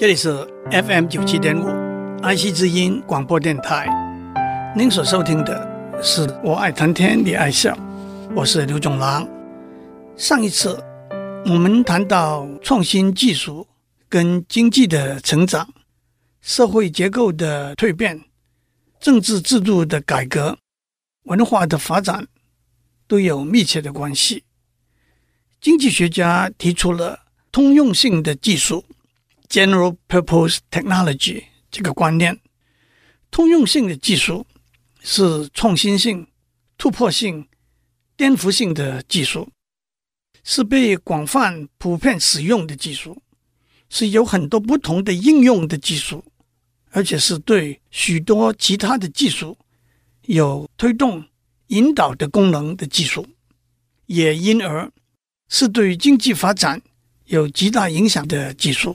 这里是 FM 九七点五爱惜之音广播电台。您所收听的是我爱谈天，你爱笑，我是刘总郎。上一次我们谈到创新技术跟经济的成长、社会结构的蜕变、政治制度的改革、文化的发展都有密切的关系。经济学家提出了通用性的技术 （General Purpose Technology） 这个观念。通用性的技术是创新性、突破性、颠覆性的技术，是被广泛普遍使用的技术，是有很多不同的应用的技术，而且是对许多其他的技术有推动、引导的功能的技术，也因而。是对经济发展有极大影响的技术。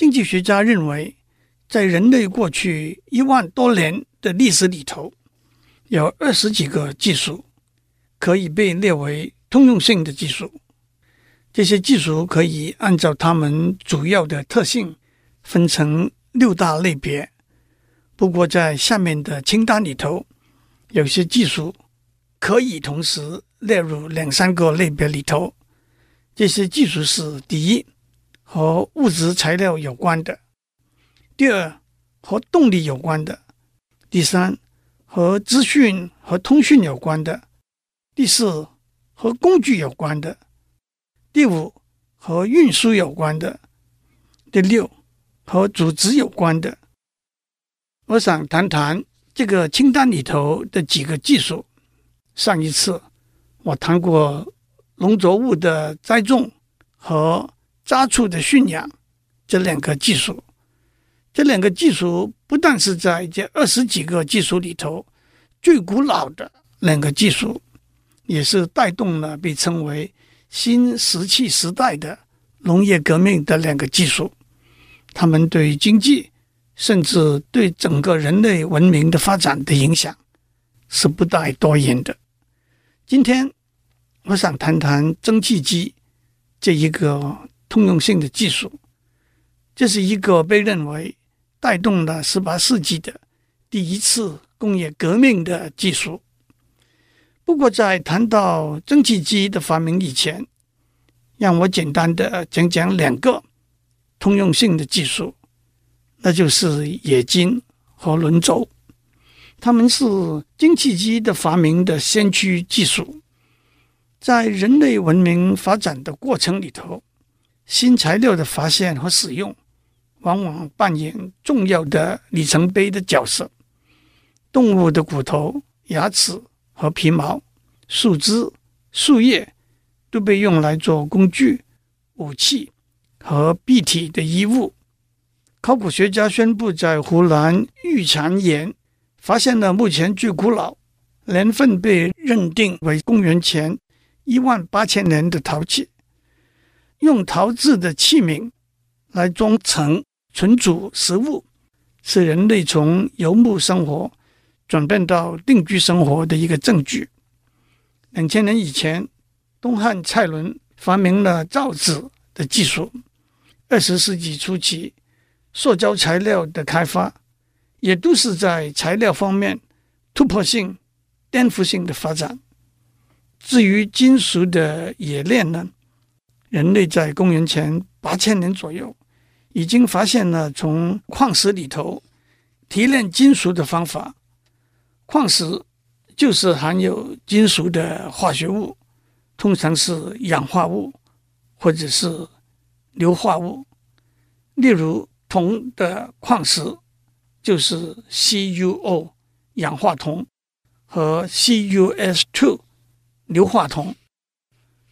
经济学家认为，在人类过去一万多年的历史里头，有二十几个技术可以被列为通用性的技术。这些技术可以按照它们主要的特性分成六大类别。不过，在下面的清单里头，有些技术可以同时。列入两三个类别里头，这些技术是：第一，和物质材料有关的；第二，和动力有关的；第三，和资讯和通讯有关的；第四，和工具有关的；第五，和运输有关的；第六，和组织有关的。我想谈谈这个清单里头的几个技术。上一次。我谈过农作物的栽种和杂畜的驯养这两个技术，这两个技术不但是在这二十几个技术里头最古老的两个技术，也是带动了被称为新石器时代的农业革命的两个技术。他们对经济甚至对整个人类文明的发展的影响是不带多言的。今天我想谈谈蒸汽机这一个通用性的技术，这是一个被认为带动了十八世纪的第一次工业革命的技术。不过，在谈到蒸汽机的发明以前，让我简单的讲讲两个通用性的技术，那就是冶金和轮轴。他们是蒸汽机的发明的先驱技术，在人类文明发展的过程里头，新材料的发现和使用，往往扮演重要的里程碑的角色。动物的骨头、牙齿和皮毛、树枝、树叶都被用来做工具、武器和蔽体的衣物。考古学家宣布，在湖南玉蟾岩。发现了目前最古老、年份被认定为公元前一万八千年的陶器。用陶制的器皿来装盛、存储食物，是人类从游牧生活转变到定居生活的一个证据。两千年以前，东汉蔡伦发明了造纸的技术。二十世纪初期，塑胶材料的开发。也都是在材料方面突破性、颠覆性的发展。至于金属的冶炼呢，人类在公元前八千年左右已经发现了从矿石里头提炼金属的方法。矿石就是含有金属的化学物，通常是氧化物或者是硫化物。例如铜的矿石。就是 CuO 氧化铜和 CuS2 硫化铜，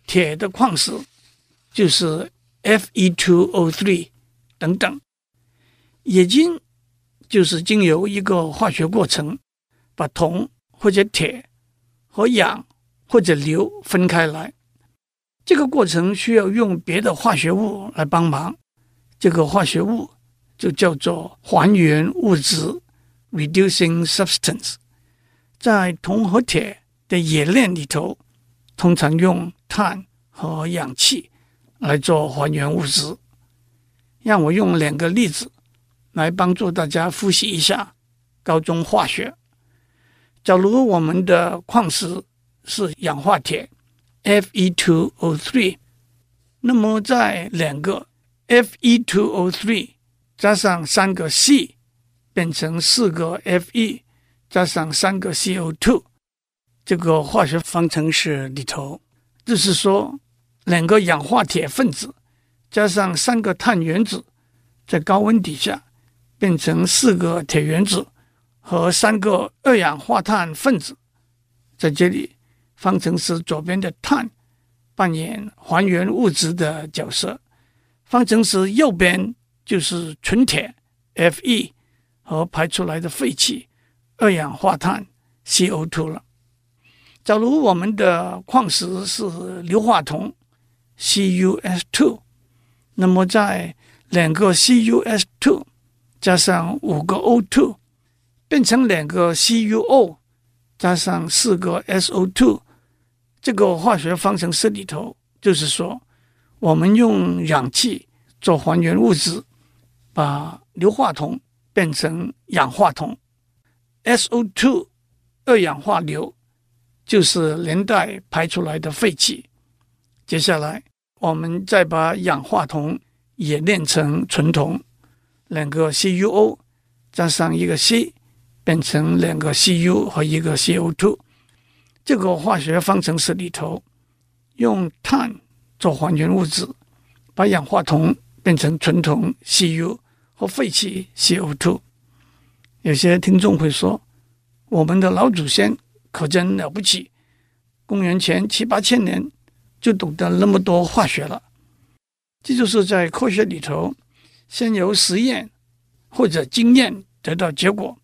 铁的矿石就是 Fe2O3 等等。冶金就是经由一个化学过程，把铜或者铁和氧或者硫分开来。这个过程需要用别的化学物来帮忙，这个化学物。就叫做还原物质 （reducing substance）。在铜和铁的冶炼里头，通常用碳和氧气来做还原物质。让我用两个例子来帮助大家复习一下高中化学。假如我们的矿石是氧化铁 Fe2O3，那么在两个 Fe2O3 加上三个 C，变成四个 Fe 加上三个 CO2，这个化学方程式里头，就是说两个氧化铁分子加上三个碳原子，在高温底下变成四个铁原子和三个二氧化碳分子，在这里方程式左边的碳扮演还原物质的角色，方程式右边就是纯铁 Fe 和排出来的废气二氧化碳 CO2 了。假如我们的矿石是硫化铜 CuS two，那么在两个 CuS two 加上五个 O two 变成两个 CuO 加上四个 SO two，这个化学方程式里头，就是说，我们用氧气做还原物质，把硫化铜变成氧化铜 SO two 二氧化硫就是连带排出来的废气。接下来，我们再把氧化铜冶炼成纯铜，两个 CuO 加上一个 C。变成两个 Cu 和一个 CO2，这个化学方程式里头用碳做还原物质，把氧化铜变成纯铜 Cu 和废气 CO2。有些听众会说，我们的老祖先可真了不起，公元前七八千年就懂得那么多化学了。这就是在科学里头，先由实验或者经验得到结果。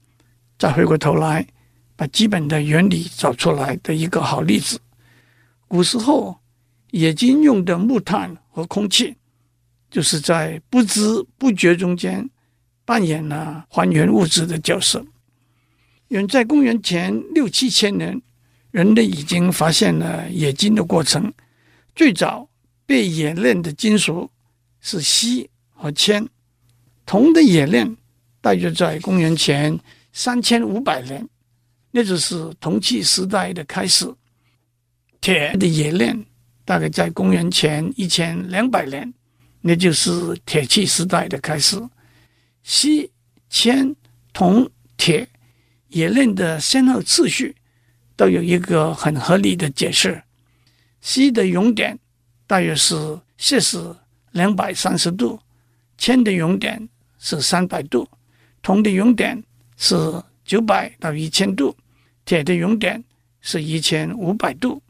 再回过头来，把基本的原理找出来的一个好例子。古时候冶金用的木炭和空气，就是在不知不觉中间扮演了还原物质的角色。远在公元前六七千年，人类已经发现了冶金的过程。最早被冶炼的金属是锡和铅，铜的冶炼大约在公元前。三千五百年，那就是铜器时代的开始。铁的冶炼大概在公元前一千两百年，那就是铁器时代的开始。锡、铅、铜、铁冶炼的先后次序都有一个很合理的解释。锡的熔点大约是摄氏两百三十度，铅的熔点是三百度，铜的熔点。是九百到一千度，铁的熔点是一千五百度。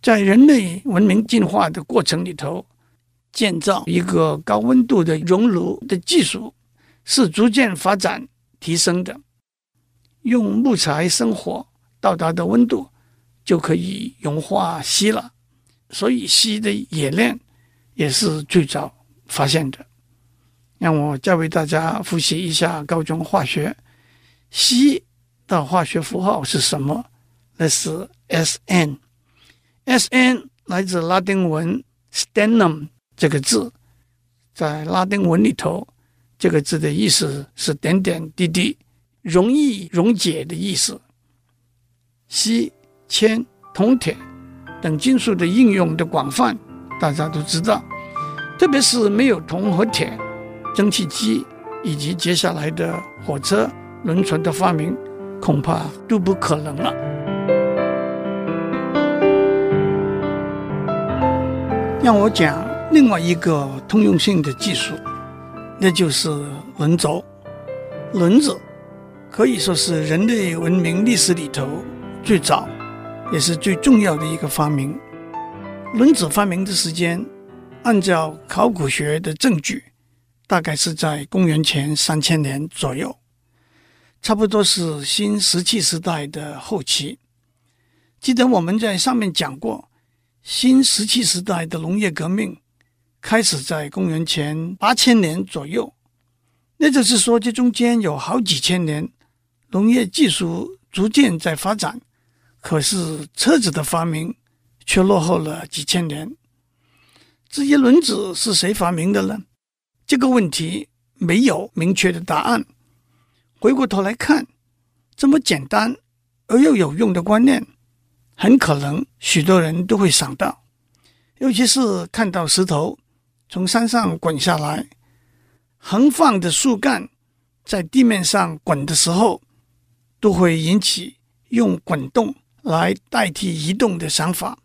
在人类文明进化的过程里头，建造一个高温度的熔炉的技术是逐渐发展提升的。用木材生火到达的温度就可以融化锡了，所以锡的冶炼也是最早发现的。让我再为大家复习一下高中化学。锡的化学符号是什么？那是 Sn。Sn 来自拉丁文 stannum 这个字，在拉丁文里头，这个字的意思是点点滴滴、容易溶解的意思。锡、铅、铜、铁等金属的应用的广泛，大家都知道。特别是没有铜和铁，蒸汽机以及接下来的火车。轮船的发明恐怕都不可能了。让我讲另外一个通用性的技术，那就是轮轴。轮子可以说是人类文明历史里头最早也是最重要的一个发明。轮子发明的时间，按照考古学的证据，大概是在公元前三千年左右。差不多是新石器时代的后期。记得我们在上面讲过，新石器时代的农业革命开始在公元前八千年左右。那就是说，这中间有好几千年，农业技术逐渐在发展，可是车子的发明却落后了几千年。至于轮子是谁发明的呢？这个问题没有明确的答案。回过头来看，这么简单而又有用的观念，很可能许多人都会想到，尤其是看到石头从山上滚下来，横放的树干在地面上滚的时候，都会引起用滚动来代替移动的想法。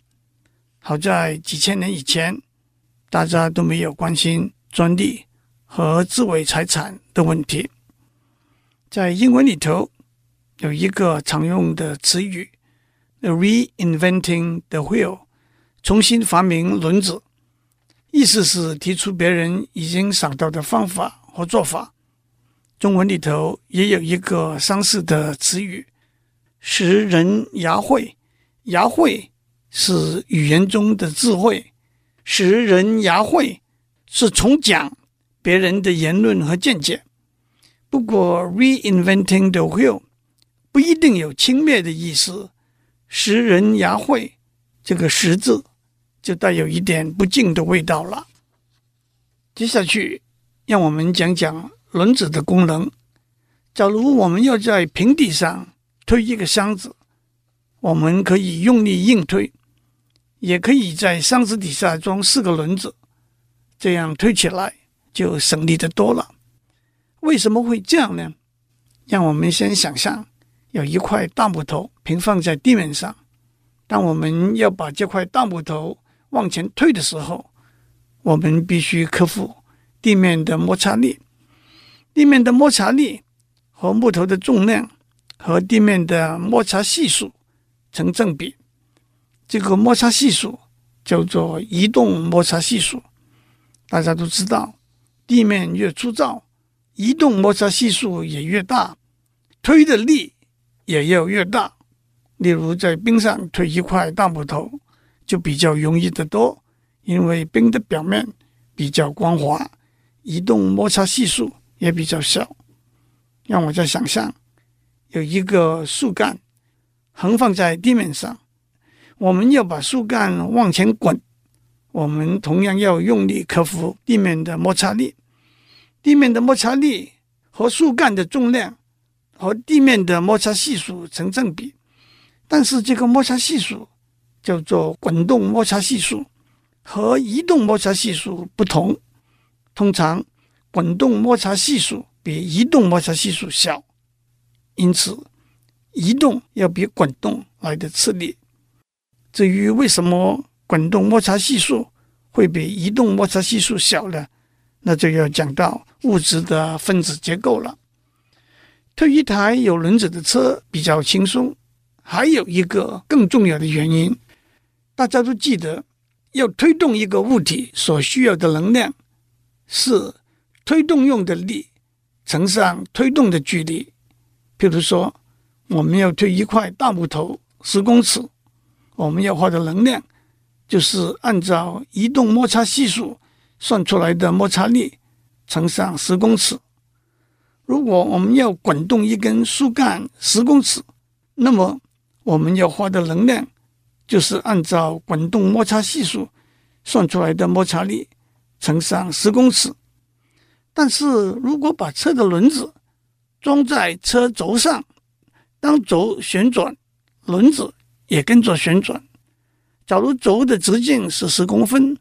好在几千年以前，大家都没有关心专利和智慧财产的问题。在英文里头有一个常用的词语，reinventing the wheel，重新发明轮子，意思是提出别人已经想到的方法和做法。中文里头也有一个相似的词语，拾人牙慧，牙慧。是语言中的智慧，拾人牙慧是重讲别人的言论和见解。不过，reinventing the wheel 不一定有轻蔑的意思。拾人牙慧这个“拾”字就带有一点不敬的味道了。接下去，让我们讲讲轮子的功能。假如我们要在平地上推一个箱子，我们可以用力硬推。也可以在箱子底下装四个轮子，这样推起来就省力得多了。为什么会这样呢？让我们先想象有一块大木头平放在地面上，当我们要把这块大木头往前推的时候，我们必须克服地面的摩擦力。地面的摩擦力和木头的重量和地面的摩擦系数成正比。这个摩擦系数叫做移动摩擦系数。大家都知道，地面越粗糙，移动摩擦系数也越大，推的力也要越大。例如，在冰上推一块大木头，就比较容易得多，因为冰的表面比较光滑，移动摩擦系数也比较小。让我再想象，有一个树干横放在地面上。我们要把树干往前滚，我们同样要用力克服地面的摩擦力。地面的摩擦力和树干的重量和地面的摩擦系数成正比，但是这个摩擦系数叫做滚动摩擦系数，和移动摩擦系数不同。通常滚动摩擦系数比移动摩擦系数小，因此移动要比滚动来得吃力。至于为什么滚动摩擦系数会比移动摩擦系数小呢？那就要讲到物质的分子结构了。推一台有轮子的车比较轻松，还有一个更重要的原因，大家都记得，要推动一个物体所需要的能量是推动用的力乘上推动的距离。譬如说，我们要推一块大木头十公尺。我们要花的能量，就是按照移动摩擦系数算出来的摩擦力乘上十公尺。如果我们要滚动一根树干十公尺，那么我们要花的能量就是按照滚动摩擦系数算出来的摩擦力乘上十公尺。但是如果把车的轮子装在车轴上，当轴旋转，轮子。也跟着旋转。假如轴的直径是十公分，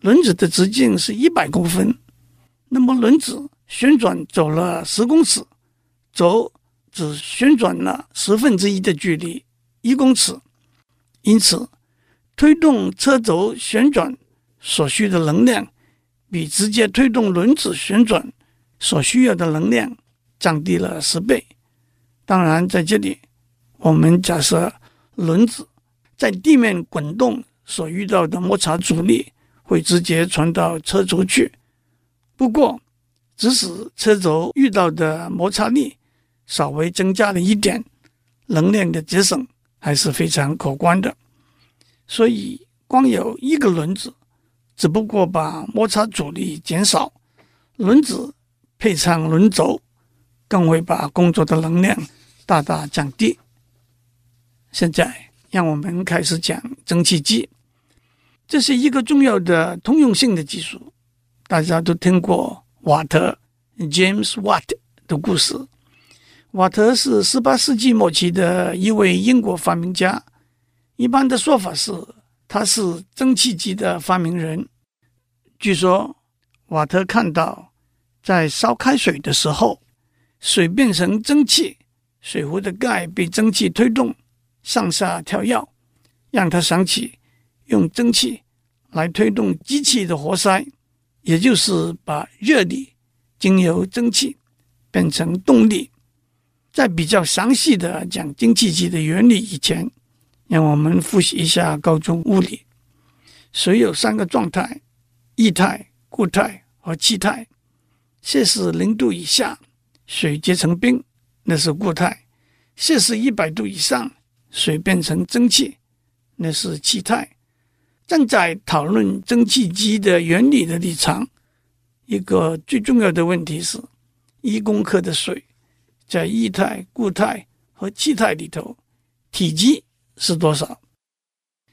轮子的直径是一百公分，那么轮子旋转走了十公尺，轴只旋转了十分之一的距离，一公尺。因此，推动车轴旋转所需的能量，比直接推动轮子旋转所需要的能量降低了十倍。当然，在这里我们假设。轮子在地面滚动所遇到的摩擦阻力会直接传到车轴去。不过，即使车轴遇到的摩擦力稍微增加了一点，能量的节省还是非常可观的。所以，光有一个轮子，只不过把摩擦阻力减少，轮子配上轮轴，更会把工作的能量大大降低。现在，让我们开始讲蒸汽机。这是一个重要的通用性的技术。大家都听过瓦特 （James Watt） 的故事。瓦特是十八世纪末期的一位英国发明家。一般的说法是，他是蒸汽机的发明人。据说，瓦特看到在烧开水的时候，水变成蒸汽，水壶的盖被蒸汽推动，上下跳跃，让他想起用蒸汽来推动机器的活塞，也就是把热力经由蒸汽变成动力。在比较详细的讲蒸汽机的原理以前，让我们复习一下高中物理。水有三个状态：液态、固态和气态。摄氏零度以下，水结成冰，那是固态；摄氏一百度以上，水变成蒸汽，那是气态。站在讨论蒸汽机的原理的立场，一个最重要的问题是：一公克的水在液态、固态和气态里头，体积是多少？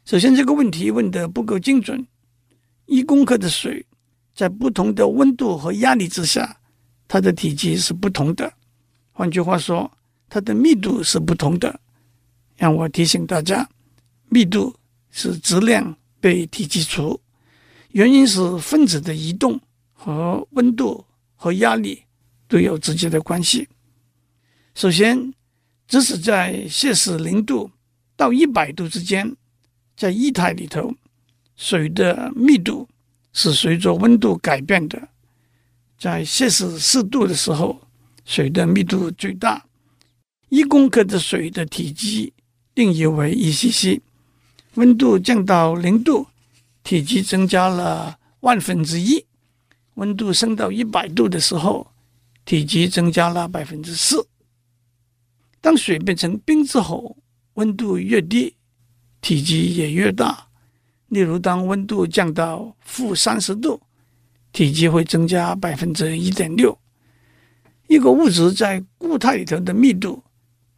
首先，这个问题问得不够精准。一公克的水在不同的温度和压力之下，它的体积是不同的。换句话说，它的密度是不同的。让我提醒大家，密度是质量被体积除，原因是分子的移动和温度和压力都有直接的关系。首先，即使在摄氏零度。到一百度之间，在液态里头，水的密度是随着温度改变的。在摄氏四度的时候，水的密度最大。一公克的水的体积定义为一 cc。温度降到零度，体积增加了万分之一。温度升到一百度的时候，体积增加了百分之四。当水变成冰之后，温度越低，体积也越大。例如，当温度降到负三十度，体积会增加百分之一点六。一个物质在固态里头的密度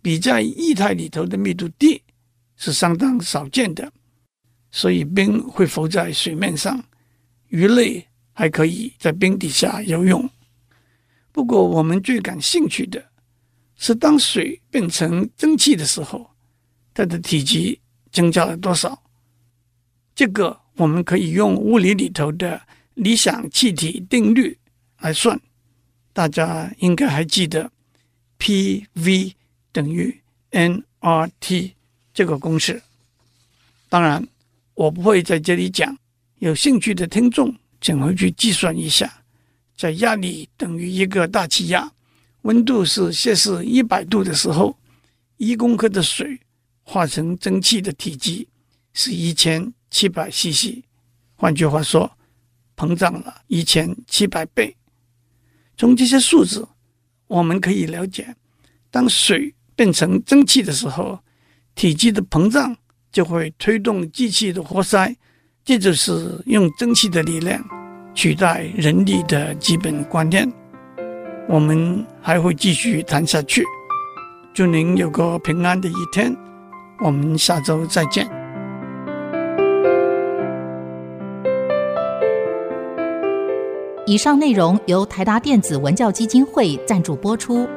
比在液态里头的密度低，是相当少见的。所以，冰会浮在水面上，鱼类还可以在冰底下游泳。不过，我们最感兴趣的是，当水变成蒸汽的时候。它的体积增加了多少？这个我们可以用物理里头的理想气体定律来算。大家应该还记得 P V 等于 N R T 这个公式。当然，我不会在这里讲。有兴趣的听众，请回去计算一下。在压力等于一个大气压，温度是摄氏一百度的时候，一公克的水。化成蒸汽的体积是一千七百 cc，换句话说，膨胀了一千七百倍。从这些数字，我们可以了解，当水变成蒸汽的时候，体积的膨胀就会推动机器的活塞，这就是用蒸汽的力量取代人力的基本观念。我们还会继续谈下去。祝您有个平安的一天。我们下周再见。以上内容由台达电子文教基金会赞助播出。